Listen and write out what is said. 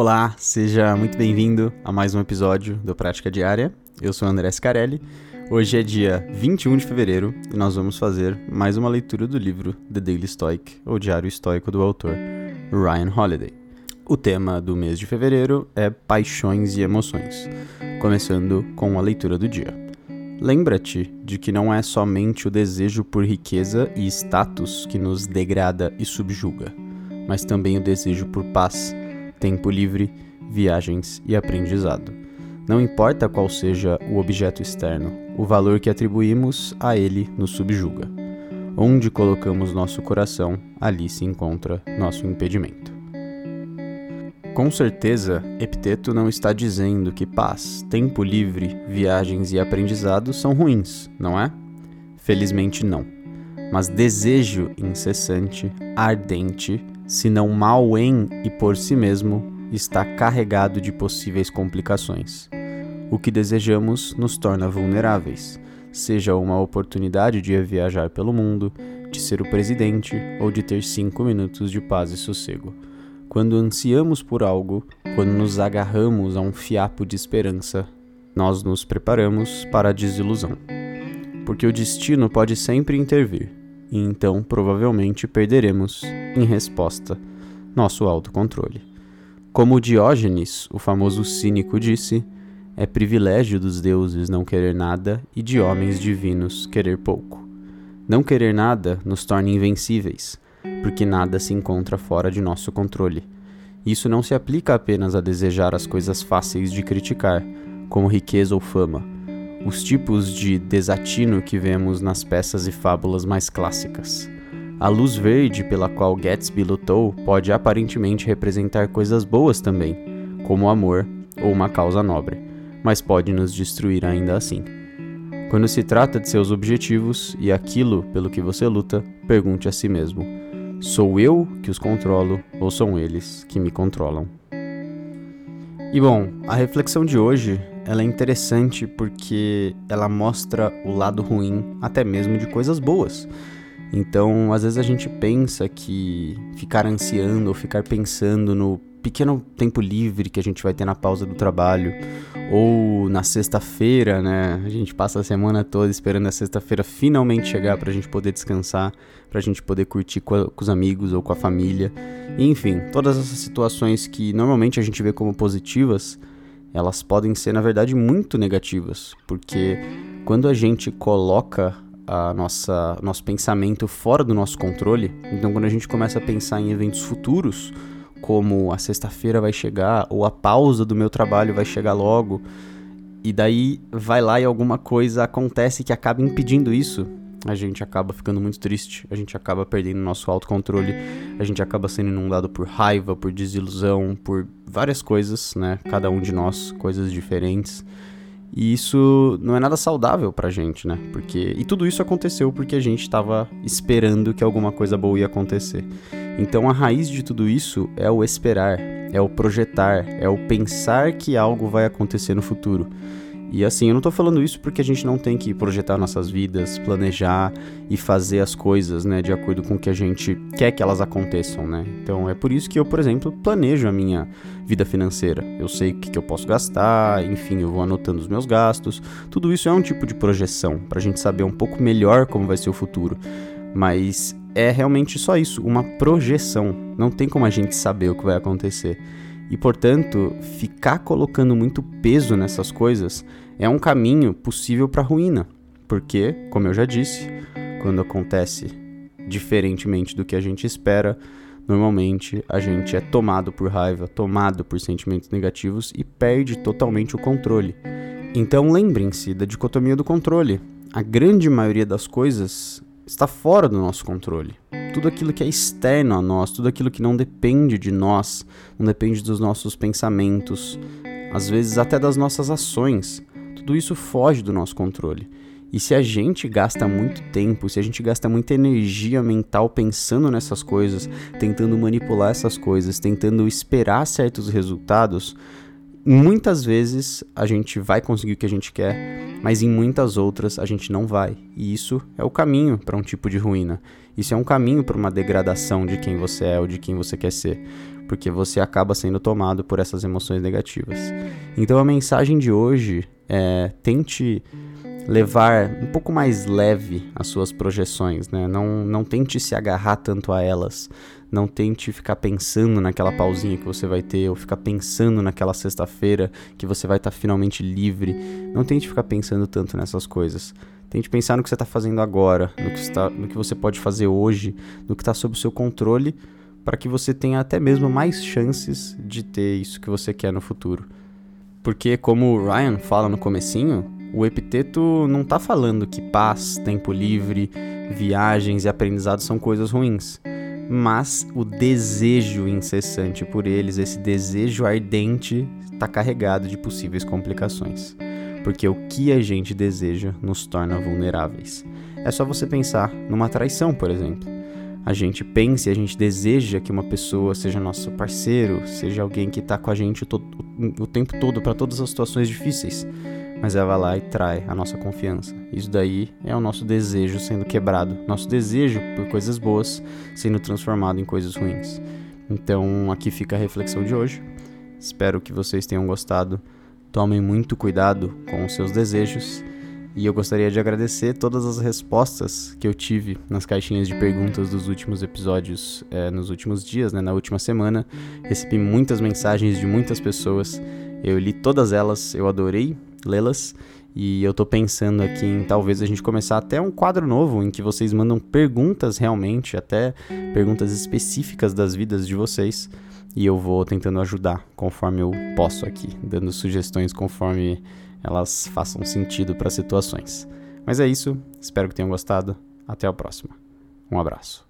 Olá, seja muito bem-vindo a mais um episódio do Prática Diária. Eu sou André Scarelli. Hoje é dia 21 de fevereiro e nós vamos fazer mais uma leitura do livro The Daily Stoic, ou Diário Estoico do autor Ryan Holiday. O tema do mês de fevereiro é paixões e emoções, começando com a leitura do dia. Lembra-te de que não é somente o desejo por riqueza e status que nos degrada e subjuga, mas também o desejo por paz tempo livre, viagens e aprendizado. Não importa qual seja o objeto externo, o valor que atribuímos a ele nos subjuga. Onde colocamos nosso coração, ali se encontra nosso impedimento. Com certeza, Epiteto não está dizendo que paz, tempo livre, viagens e aprendizado são ruins, não é? Felizmente não. Mas desejo incessante, ardente, se não mal em e por si mesmo, está carregado de possíveis complicações. O que desejamos nos torna vulneráveis, seja uma oportunidade de viajar pelo mundo, de ser o presidente ou de ter cinco minutos de paz e sossego. Quando ansiamos por algo, quando nos agarramos a um fiapo de esperança, nós nos preparamos para a desilusão. Porque o destino pode sempre intervir, e então provavelmente perderemos, em resposta, nosso autocontrole. Como Diógenes, o famoso cínico, disse, é privilégio dos deuses não querer nada e de homens divinos querer pouco. Não querer nada nos torna invencíveis, porque nada se encontra fora de nosso controle. Isso não se aplica apenas a desejar as coisas fáceis de criticar, como riqueza ou fama os tipos de desatino que vemos nas peças e fábulas mais clássicas. A luz verde pela qual Gatsby lutou pode aparentemente representar coisas boas também, como amor ou uma causa nobre, mas pode nos destruir ainda assim. Quando se trata de seus objetivos e aquilo pelo que você luta, pergunte a si mesmo: sou eu que os controlo ou são eles que me controlam? E bom, a reflexão de hoje ela é interessante porque ela mostra o lado ruim até mesmo de coisas boas. Então, às vezes a gente pensa que ficar ansiando ou ficar pensando no pequeno tempo livre que a gente vai ter na pausa do trabalho ou na sexta-feira, né? A gente passa a semana toda esperando a sexta-feira finalmente chegar para a gente poder descansar, para a gente poder curtir com, a, com, os amigos ou com a família. Enfim, todas essas situações que normalmente a gente vê como positivas, elas podem ser na verdade muito negativas, porque quando a gente coloca a nossa nosso pensamento fora do nosso controle, então quando a gente começa a pensar em eventos futuros, como a sexta-feira vai chegar ou a pausa do meu trabalho vai chegar logo, e daí vai lá e alguma coisa acontece que acaba impedindo isso, a gente acaba ficando muito triste, a gente acaba perdendo nosso autocontrole, a gente acaba sendo inundado por raiva, por desilusão, por várias coisas, né? Cada um de nós, coisas diferentes. E isso não é nada saudável pra gente, né? Porque e tudo isso aconteceu porque a gente estava esperando que alguma coisa boa ia acontecer. Então a raiz de tudo isso é o esperar, é o projetar, é o pensar que algo vai acontecer no futuro. E assim, eu não tô falando isso porque a gente não tem que projetar nossas vidas, planejar e fazer as coisas, né, de acordo com o que a gente quer que elas aconteçam, né? Então é por isso que eu, por exemplo, planejo a minha vida financeira. Eu sei o que, que eu posso gastar, enfim, eu vou anotando os meus gastos. Tudo isso é um tipo de projeção, pra gente saber um pouco melhor como vai ser o futuro. Mas é realmente só isso, uma projeção. Não tem como a gente saber o que vai acontecer. E portanto, ficar colocando muito peso nessas coisas é um caminho possível para ruína, porque, como eu já disse, quando acontece diferentemente do que a gente espera, normalmente a gente é tomado por raiva, tomado por sentimentos negativos e perde totalmente o controle. Então lembrem-se da dicotomia do controle. A grande maioria das coisas está fora do nosso controle. Tudo aquilo que é externo a nós, tudo aquilo que não depende de nós, não depende dos nossos pensamentos, às vezes até das nossas ações, tudo isso foge do nosso controle. E se a gente gasta muito tempo, se a gente gasta muita energia mental pensando nessas coisas, tentando manipular essas coisas, tentando esperar certos resultados, muitas vezes a gente vai conseguir o que a gente quer, mas em muitas outras a gente não vai. E isso é o caminho para um tipo de ruína. Isso é um caminho para uma degradação de quem você é ou de quem você quer ser, porque você acaba sendo tomado por essas emoções negativas. Então a mensagem de hoje é tente levar um pouco mais leve as suas projeções, né? Não, não tente se agarrar tanto a elas. Não tente ficar pensando naquela pausinha que você vai ter, ou ficar pensando naquela sexta-feira que você vai estar tá finalmente livre. Não tente ficar pensando tanto nessas coisas. Tente pensar no que você está fazendo agora, no que, está, no que você pode fazer hoje, no que está sob o seu controle, para que você tenha até mesmo mais chances de ter isso que você quer no futuro. Porque, como o Ryan fala no comecinho, o epiteto não está falando que paz, tempo livre, viagens e aprendizado são coisas ruins mas o desejo incessante por eles, esse desejo ardente, está carregado de possíveis complicações. Porque o que a gente deseja nos torna vulneráveis. É só você pensar numa traição, por exemplo. A gente pensa e a gente deseja que uma pessoa seja nosso parceiro, seja alguém que está com a gente o, o tempo todo para todas as situações difíceis mas ela vai lá e trai a nossa confiança. Isso daí é o nosso desejo sendo quebrado, nosso desejo por coisas boas sendo transformado em coisas ruins. Então aqui fica a reflexão de hoje. Espero que vocês tenham gostado. Tomem muito cuidado com os seus desejos. E eu gostaria de agradecer todas as respostas que eu tive nas caixinhas de perguntas dos últimos episódios, é, nos últimos dias, né, na última semana. Recebi muitas mensagens de muitas pessoas. Eu li todas elas, eu adorei lê-las. E eu tô pensando aqui em talvez a gente começar até um quadro novo em que vocês mandam perguntas realmente, até perguntas específicas das vidas de vocês. E eu vou tentando ajudar conforme eu posso aqui, dando sugestões conforme elas façam sentido para situações. Mas é isso, espero que tenham gostado. Até a próxima. Um abraço.